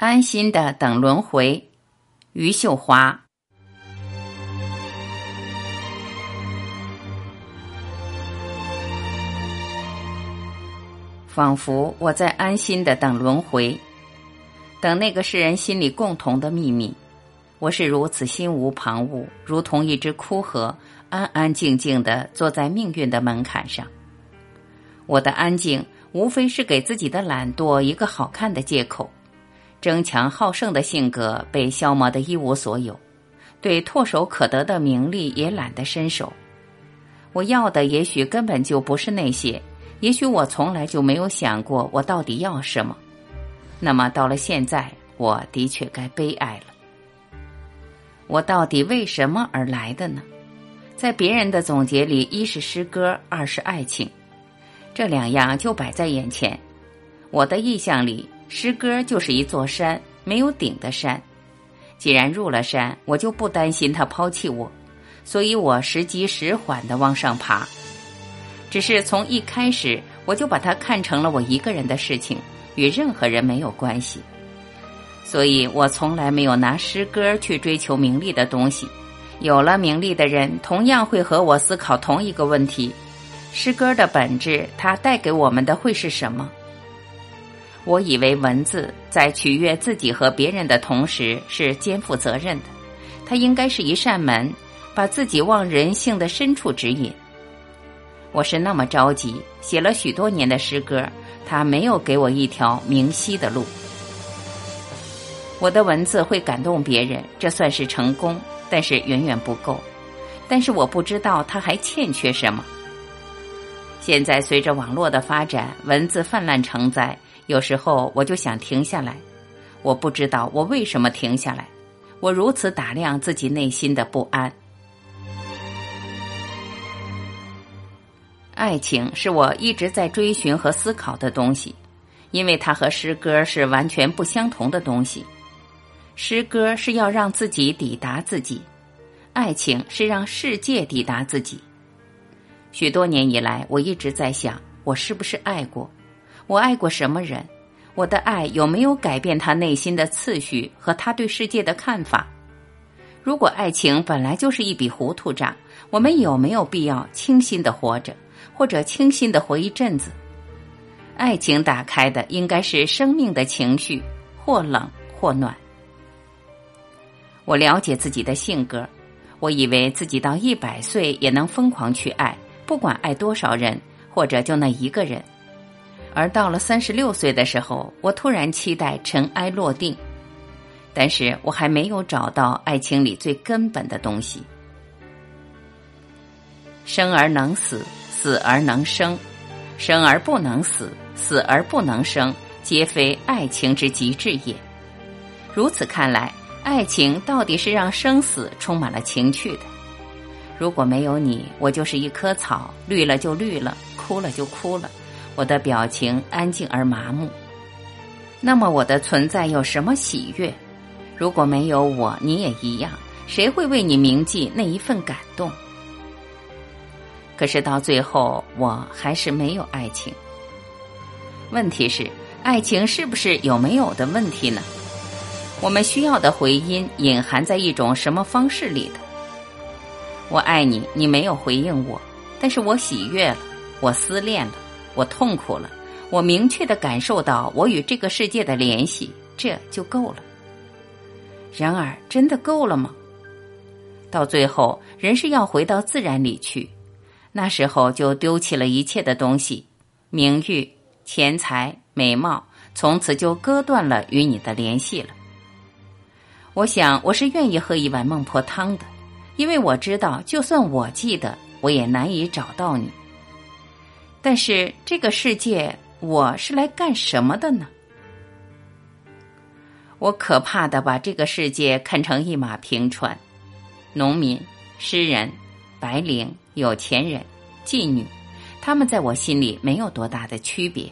安心的等轮回，余秀华。仿佛我在安心的等轮回，等那个世人心里共同的秘密。我是如此心无旁骛，如同一只枯荷，安安静静的坐在命运的门槛上。我的安静，无非是给自己的懒惰一个好看的借口。争强好胜的性格被消磨得一无所有，对唾手可得的名利也懒得伸手。我要的也许根本就不是那些，也许我从来就没有想过我到底要什么。那么到了现在，我的确该悲哀了。我到底为什么而来的呢？在别人的总结里，一是诗歌，二是爱情，这两样就摆在眼前。我的意象里，诗歌就是一座山，没有顶的山。既然入了山，我就不担心他抛弃我，所以我时急时缓的往上爬。只是从一开始，我就把它看成了我一个人的事情，与任何人没有关系。所以我从来没有拿诗歌去追求名利的东西。有了名利的人，同样会和我思考同一个问题：诗歌的本质，它带给我们的会是什么？我以为文字在取悦自己和别人的同时是肩负责任的，它应该是一扇门，把自己往人性的深处指引。我是那么着急，写了许多年的诗歌，它没有给我一条明晰的路。我的文字会感动别人，这算是成功，但是远远不够。但是我不知道它还欠缺什么。现在随着网络的发展，文字泛滥成灾，有时候我就想停下来。我不知道我为什么停下来。我如此打量自己内心的不安。爱情是我一直在追寻和思考的东西，因为它和诗歌是完全不相同的东西。诗歌是要让自己抵达自己，爱情是让世界抵达自己。许多年以来，我一直在想，我是不是爱过？我爱过什么人？我的爱有没有改变他内心的次序和他对世界的看法？如果爱情本来就是一笔糊涂账，我们有没有必要清新的活着，或者清新的活一阵子？爱情打开的应该是生命的情绪，或冷或暖。我了解自己的性格，我以为自己到一百岁也能疯狂去爱，不管爱多少人，或者就那一个人。而到了三十六岁的时候，我突然期待尘埃落定，但是我还没有找到爱情里最根本的东西。生而能死，死而能生，生而不能死，死而不能生，皆非爱情之极致也。如此看来。爱情到底是让生死充满了情趣的。如果没有你，我就是一棵草，绿了就绿了，枯了就枯了，我的表情安静而麻木。那么我的存在有什么喜悦？如果没有我，你也一样，谁会为你铭记那一份感动？可是到最后，我还是没有爱情。问题是，爱情是不是有没有的问题呢？我们需要的回音隐含在一种什么方式里的？我爱你，你没有回应我，但是我喜悦了，我思恋了，我痛苦了，我明确的感受到我与这个世界的联系，这就够了。然而，真的够了吗？到最后，人是要回到自然里去，那时候就丢弃了一切的东西，名誉、钱财、美貌，从此就割断了与你的联系了。我想，我是愿意喝一碗孟婆汤的，因为我知道，就算我记得，我也难以找到你。但是，这个世界，我是来干什么的呢？我可怕的把这个世界看成一马平川，农民、诗人、白领、有钱人、妓女，他们在我心里没有多大的区别。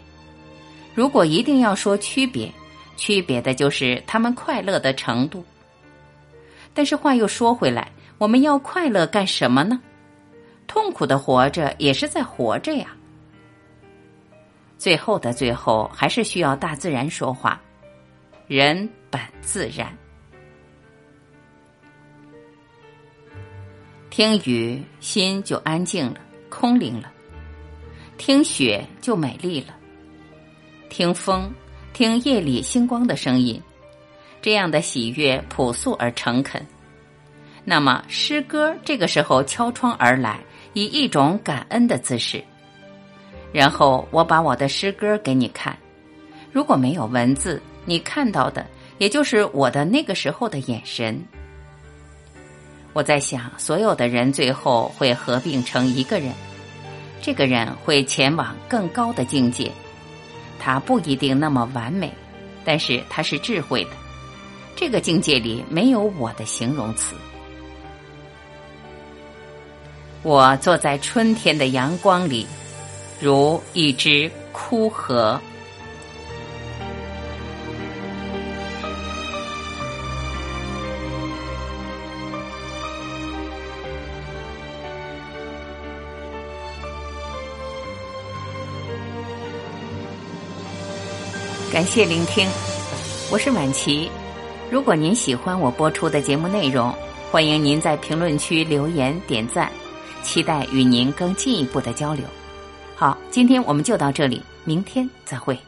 如果一定要说区别，区别的就是他们快乐的程度。但是话又说回来，我们要快乐干什么呢？痛苦的活着也是在活着呀。最后的最后，还是需要大自然说话。人本自然。听雨，心就安静了，空灵了；听雪，就美丽了；听风，听夜里星光的声音，这样的喜悦朴素而诚恳。那么，诗歌这个时候敲窗而来，以一种感恩的姿势。然后我把我的诗歌给你看。如果没有文字，你看到的也就是我的那个时候的眼神。我在想，所有的人最后会合并成一个人，这个人会前往更高的境界。他不一定那么完美，但是他是智慧的。这个境界里没有我的形容词。我坐在春天的阳光里，如一只枯荷。感谢聆听，我是晚琪。如果您喜欢我播出的节目内容，欢迎您在评论区留言点赞。期待与您更进一步的交流。好，今天我们就到这里，明天再会。